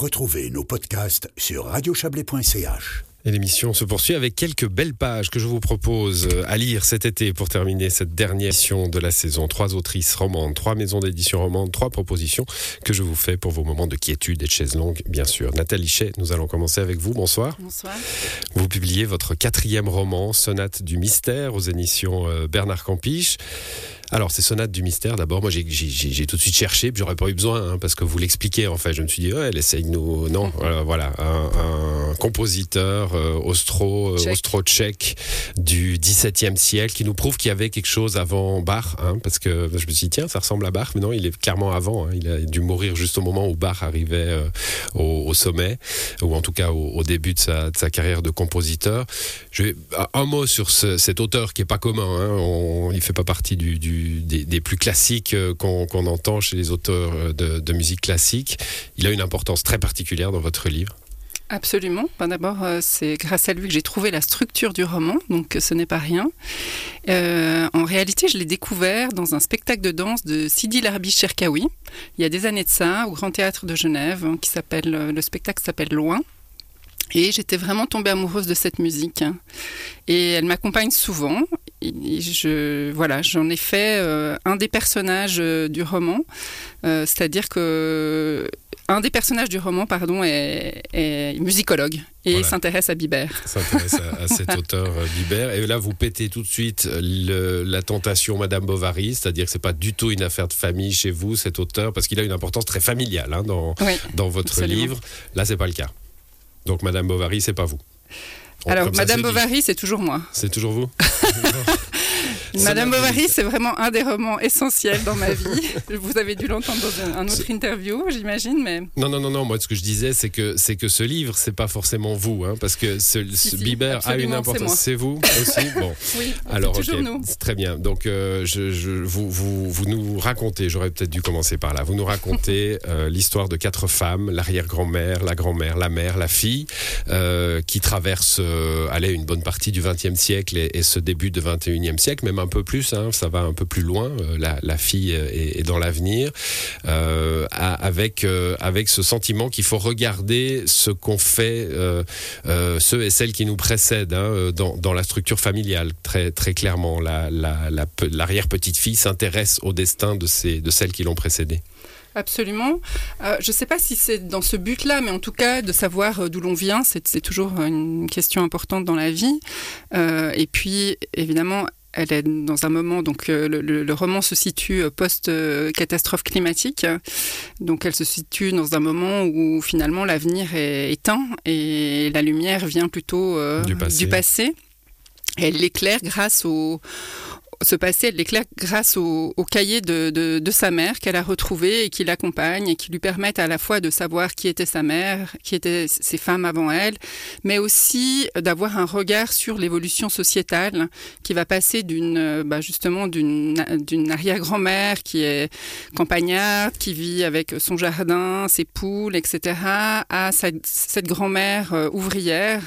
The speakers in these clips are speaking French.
Retrouvez nos podcasts sur radiochablais.ch. Et l'émission se poursuit avec quelques belles pages que je vous propose euh, à lire cet été pour terminer cette dernière édition de la saison. Trois autrices romandes, trois maisons d'édition romandes, trois propositions que je vous fais pour vos moments de quiétude et de chaise longue, bien sûr. Nathalie Chet, nous allons commencer avec vous. Bonsoir. Bonsoir. Vous publiez votre quatrième roman, Sonate du mystère, aux éditions euh, Bernard Campiche. Alors, c'est Sonate du mystère. D'abord, moi, j'ai tout de suite cherché, puis j'aurais pas eu besoin, hein, parce que vous l'expliquez, en fait. Je me suis dit, ouais, elle essaye de nous. Non, voilà, voilà un, un compositeur euh, austro, euh, austro-tchèque du XVIIe siècle qui nous prouve qu'il y avait quelque chose avant Bach, hein, parce que je me suis dit, tiens, ça ressemble à Bach, mais non, il est clairement avant. Hein, il a dû mourir juste au moment où Bach arrivait euh, au, au, sommet, ou en tout cas au, au début de sa, de sa, carrière de compositeur. Je vais, un mot sur ce, cet auteur qui est pas commun. Hein, on, il fait pas partie du, du des, plus classiques qu'on qu entend chez les auteurs de, de, musique classique. Il a une importance très particulière dans votre livre. Absolument. Ben D'abord, euh, c'est grâce à lui que j'ai trouvé la structure du roman, donc ce n'est pas rien. Euh, en réalité, je l'ai découvert dans un spectacle de danse de Sidi Larbi Cherkaoui, il y a des années de ça, au Grand Théâtre de Genève, qui s'appelle le spectacle s'appelle Loin. Et j'étais vraiment tombée amoureuse de cette musique. Et elle m'accompagne souvent. Et je, voilà, j'en ai fait euh, un des personnages euh, du roman. Euh, C'est-à-dire que un des personnages du roman, pardon, est, est musicologue et voilà. s'intéresse à Biber. S'intéresse à, à cet auteur euh, Biber. Et là, vous pétez tout de suite le, la tentation Madame Bovary, c'est-à-dire que c'est pas du tout une affaire de famille chez vous, cet auteur, parce qu'il a une importance très familiale hein, dans, oui, dans votre absolument. livre. Là, c'est pas le cas. Donc, Madame Bovary, c'est pas vous. Alors, Madame Bovary, c'est toujours moi. C'est toujours vous Madame Bovary, c'est vraiment un des romans essentiels dans ma vie. Vous avez dû l'entendre dans un, autre interview, j'imagine, mais non, non, non, non. Moi, ce que je disais, c'est que c'est que ce livre, c'est pas forcément vous, hein, parce que ce, si, ce si, Biber a une importance. C'est vous aussi? Bon, oui, alors toujours okay. nous. très bien. Donc, euh, je, je, vous, vous, vous nous racontez. J'aurais peut-être dû commencer par là. Vous nous racontez euh, l'histoire de quatre femmes l'arrière-grand-mère, la grand-mère, la mère, la fille, euh, qui traversent, allez, une bonne partie du XXe siècle et, et, ce début du XXIe siècle, même un peu plus. Hein, ça va un peu plus loin. Euh, la, la, fille est, dans l'avenir, euh, avec euh, avec ce sentiment qu'il faut regarder ce qu'ont fait ceux et celles qui nous précèdent hein, dans, la structure familiale. Très très clairement, l'arrière la, la, petite fille s'intéresse au destin de ces de celles qui l'ont précédée. Absolument. Je ne sais pas si c'est dans ce but-là, mais en tout cas, de savoir d'où l'on vient, c'est toujours une question importante dans la vie. Et puis, évidemment, elle est dans un moment, donc euh, le, le, roman se situe post-catastrophe climatique, donc elle se situe dans un moment où finalement l'avenir est éteint et la lumière vient plutôt euh, du passé. Du passé. Elle l'éclaire grâce au, ce passé, elle l'éclaire grâce au, cahier de, de, sa mère qu'elle a retrouvé et qui l'accompagne et qui lui permettent à la fois de savoir qui était sa mère, qui étaient ses femmes avant elle, mais aussi d'avoir un regard sur l'évolution sociétale qui va passer d'une, bah justement, d'une, arrière-grand-mère qui est campagnarde, qui vit avec son jardin, ses poules, etc., à cette, grand-mère euh, ouvrière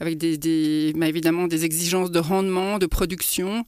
avec des bah évidemment des exigences de rendement, de production,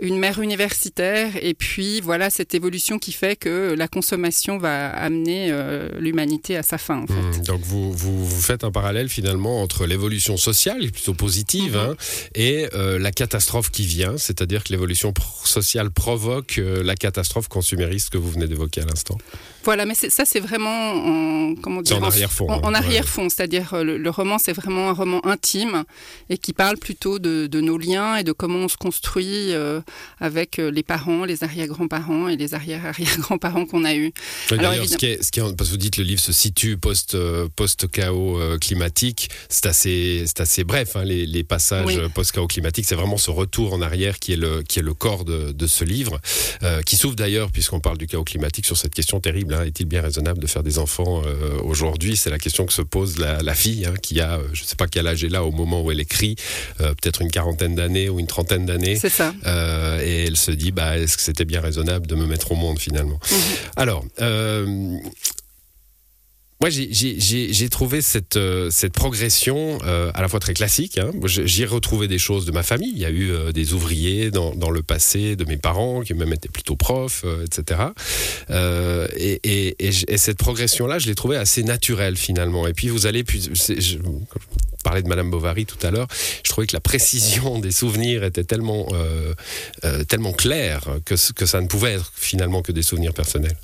une mère universitaire et puis voilà cette évolution qui fait que la consommation va amener euh, l'humanité à sa fin. En fait. Mmh, donc vous, vous, vous, faites un parallèle finalement entre l'évolution sociale, plutôt positive, mmh. hein, et euh, la catastrophe qui vient, c'est-à-dire que l'évolution sociale provoque euh, la catastrophe consumériste que vous venez d'évoquer à l'instant. Voilà, mais ça c'est vraiment en, comment dire, en arrière-fond. En, en arrière-fond, ouais. c'est-à-dire le, le, roman c'est vraiment un roman intime et qui parle plutôt de, de, nos liens et de comment on se construit euh, avec les parents, les arrière-grands-parents et les arrière-arrière-grands-parents qu'on a eus. Oui, Alors, évidemment... ce qui est, ce qui est, parce que vous dites le livre se situe post, post chaos euh, climatique, c'est assez, c'est assez bref hein, les, les, passages oui. post chaos climatique, c'est vraiment ce retour en arrière qui est le, qui est le corps de, de ce livre, euh, qui s'ouvre d'ailleurs puisqu'on parle du chaos climatique sur cette question terrible. Hein, est-il bien raisonnable de faire des enfants euh, aujourd'hui? C'est la question que se pose la, la fille hein, qui a, je ne sais pas quel âge est là au moment où elle écrit, euh, peut-être une quarantaine d'années ou une trentaine d'années. C'est ça. Euh, et elle se dit, bah, est-ce que c'était bien raisonnable de me mettre au monde finalement? Mmh. Alors, euh, moi, j'ai trouvé cette, euh, progression euh, à la fois très classique. Hein. J'y ai retrouvé des choses de ma famille. Il y a eu euh, des ouvriers dans, le passé, de mes parents, qui même étaient plutôt profs, etc. Et, et, et, cette progression-là, je l'ai trouvée assez naturelle finalement. Et puis vous allez, puis, je, parlais de Madame Bovary tout à l'heure, je trouvais que la précision des souvenirs était tellement, claire que ça ne pouvait être finalement que des souvenirs personnels.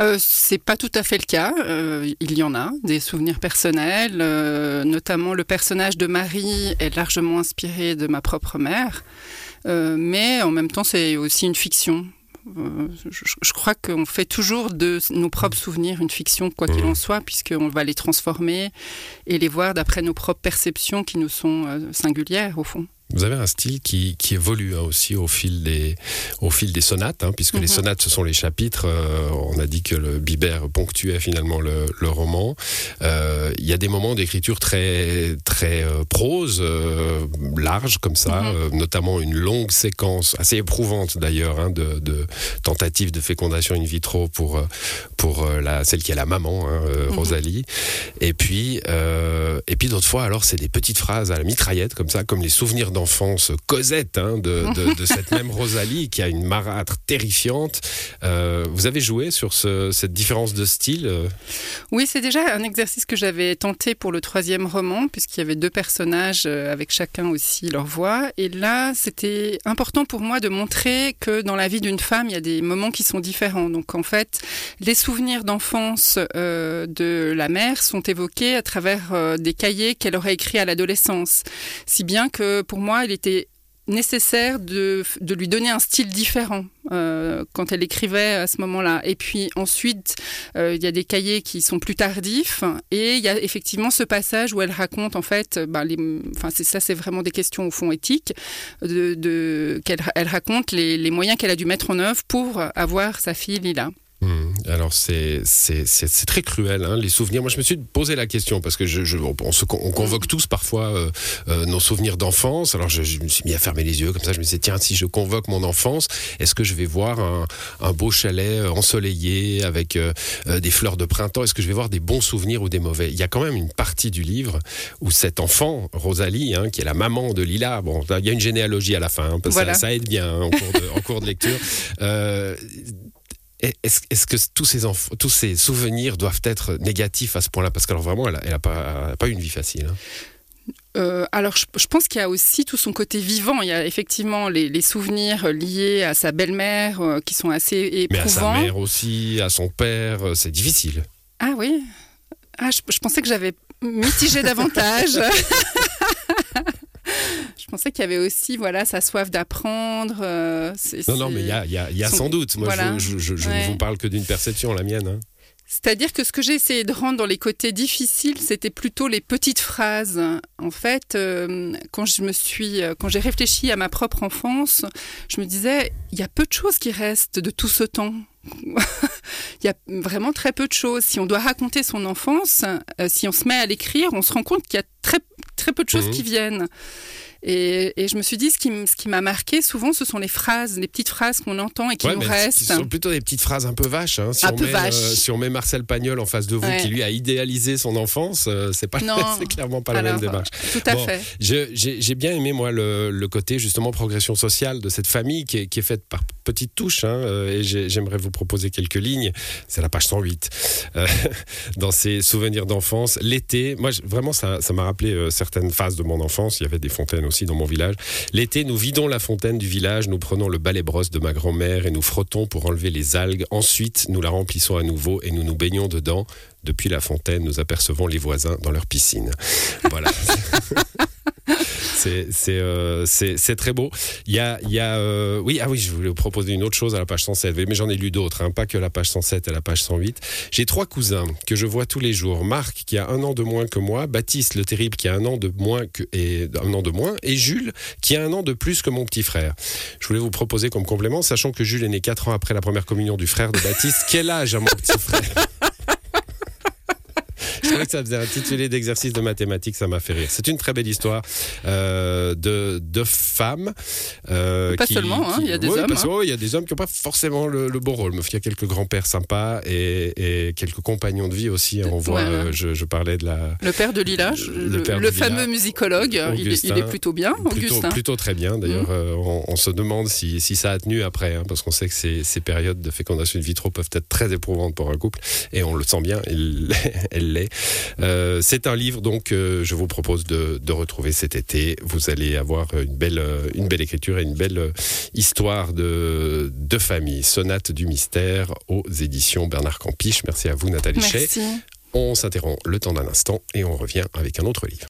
Euh, c'est pas tout à fait le cas. Euh, il y en a des souvenirs personnels, euh, notamment le personnage de Marie est largement inspiré de ma propre mère, mais en même temps c'est aussi une fiction. Je, crois qu'on fait toujours de nos propres souvenirs une fiction, quoi qu'il mmh. en soit, puisqu'on va les transformer et les voir d'après nos propres perceptions qui nous sont singulières, au fond. Vous avez un style qui, qui évolue hein, aussi au fil des, au fil des sonates, hein, puisque les mhm. sonates, ce sont les chapitres. Euh, on a dit que le Biber ponctuait finalement le, le roman. Euh, il y a des moments d'écriture très, très euh, prose, large comme ça, mhm. notamment une longue séquence, assez éprouvante d'ailleurs, hein, de, de tentatives de fécondation in vitro pour, pour la, celle qui est la maman, mhm. Rosalie. Et puis, et puis d'autres fois, alors, c'est des petites phrases à la mitraillette, comme ça, comme les souvenirs d'enfance Cosette hein, de, cette même Rosalie qui a une marâtre terrifiante. Euh, vous avez joué sur cette différence de style euh Oui, c'est déjà un exercice que j'avais tenté pour le troisième roman, puisqu'il y avait deux personnages euh, avec chacun aussi leur voix. Et là, c'était important pour moi de montrer que dans la vie d'une femme, il y a des moments qui sont différents. Donc en fait, les souvenirs d'enfance de la mère sont évoqués à travers des cahiers qu'elle aurait écrits à l'adolescence. Si bien que pour moi, moi, il était nécessaire de, de, lui donner un style différent euh, quand elle écrivait à ce moment-là. Et puis ensuite, euh, il y a des cahiers qui sont plus tardifs et il y a effectivement ce passage où elle raconte en fait, les, enfin c'est ça, c'est vraiment des questions au fond éthiques, de, qu'elle elle raconte les moyens qu'elle a dû mettre en œuvre pour avoir sa fille Lila. Alors c'est très cruel hein, les souvenirs. Moi je me suis posé la question parce que je, je on, on, convoque tous parfois euh, euh, nos souvenirs d'enfance. Alors je, je, me suis mis à fermer les yeux comme ça. Je me dit tiens si je convoque mon enfance, est-ce que je vais voir un, un beau chalet euh, ensoleillé avec euh, euh, des fleurs de printemps? Est-ce que je vais voir des bons souvenirs ou des mauvais? Il y a quand même une partie du livre où cet enfant Rosalie, hein, qui est la maman de Lila, bon il y a une généalogie à la fin, hein, parce que ça, ça, aide bien hein, en, cours de, en cours de lecture. Est-ce que tous ces, tous ces souvenirs doivent être négatifs à ce point-là? Parce que vraiment, elle n'a pas, pas eu une vie facile. Hein. Euh, alors, je, pense qu'il y a aussi tout son côté vivant. Il y a effectivement les, souvenirs liés à sa belle-mère euh, qui sont assez éprouvants. Mais à sa mère aussi, à son père, euh, c'est difficile. Ah oui ah, je, je pensais que j'avais mitigé davantage. Je pensais qu'il y avait aussi voilà sa soif d'apprendre. Euh, non, non, mais il y a, y a, sans doute. Moi, je, je, ne vous parle que d'une perception, la mienne. Hein. C'est-à-dire que ce que j'ai essayé de rendre dans les côtés difficiles, c'était plutôt les petites phrases. En fait, euh, quand je me suis, euh, quand j'ai réfléchi à ma propre enfance, je me disais, il y a peu de choses qui restent de tout ce temps. il y a vraiment très peu de choses. Si on doit raconter son enfance, si on se met à l'écrire, on se rend compte qu'il y a très très peu de choses mmh. qui viennent. Et, je me suis dit, ce qui, ce qui m'a marqué souvent, ce sont les phrases, les petites phrases qu'on entend et qui nous restent. Ce sont plutôt des petites phrases un peu vaches. Hein. Si, un on peu met, euh, si on met Marcel Pagnol en face de vous, qui lui a idéalisé son enfance, euh, c'est pas, c'est clairement pas la même démarche. Tout à fait. J'ai bien aimé moi le, le, côté justement progression sociale de cette famille qui est, qui est faite par petites touches. Hein, euh, et j'aimerais vous proposer quelques lignes. C'est la page 108 dans ces souvenirs d'enfance. L'été, moi vraiment ça m'a rappelé certaines phases de mon enfance. Il y avait des fontaines aussi dans mon village. L'été, nous vidons la fontaine du village, nous prenons le balai brosse de ma grand-mère et nous frottons pour enlever les algues. Ensuite, nous la remplissons à nouveau et nous nous baignons dedans. Depuis la fontaine, nous apercevons les voisins dans leur piscine. Voilà. Euh, c'est très beau. Il y a, euh, oui, ah oui, je voulais vous proposer une autre chose à la page 107, mais j'en ai lu d'autres, hein, pas que la page 107 et la page 108. J'ai trois cousins que je vois tous les jours. Marc, qui a un an de moins que moi, Baptiste le terrible, qui a un an de moins et un an de moins, et Jules, qui a un an de plus que mon petit frère. Je voulais vous proposer comme complément, sachant que Jules est né quatre ans après la première communion du frère de Baptiste. Quel âge a mon petit frère? Trouvais que ça faisait intitulé d'exercice de mathématiques, ça m'a fait rire. C'est une très belle histoire euh, de, de femmes. Euh, pas seulement, hein, il y a des hommes. Hein. il y a des hommes qui n'ont pas forcément le, le, bon rôle. Mais il y a quelques grands-pères sympas et, et, quelques compagnons de vie aussi. On voit, euh, je, je, parlais de la. Le père de Lila, le, le, fameux musicologue, il est, il, est, plutôt bien, plutôt, Augustin. Plutôt très bien. D'ailleurs, mmh. on, on, se demande si, si, ça a tenu après, hein, parce qu'on sait que ces, ces périodes de fécondation in vitro peuvent être très éprouvantes pour un couple, et on le sent bien, elle l'est. Euh, c'est un livre donc euh, je vous propose de, de, retrouver cet été. Vous allez avoir une belle, une belle écriture et une belle histoire de, de famille. Sonate du mystère aux éditions Bernard Campiche. Merci à vous Nathalie Merci. On s'interrompt le temps d'un instant et on revient avec un autre livre.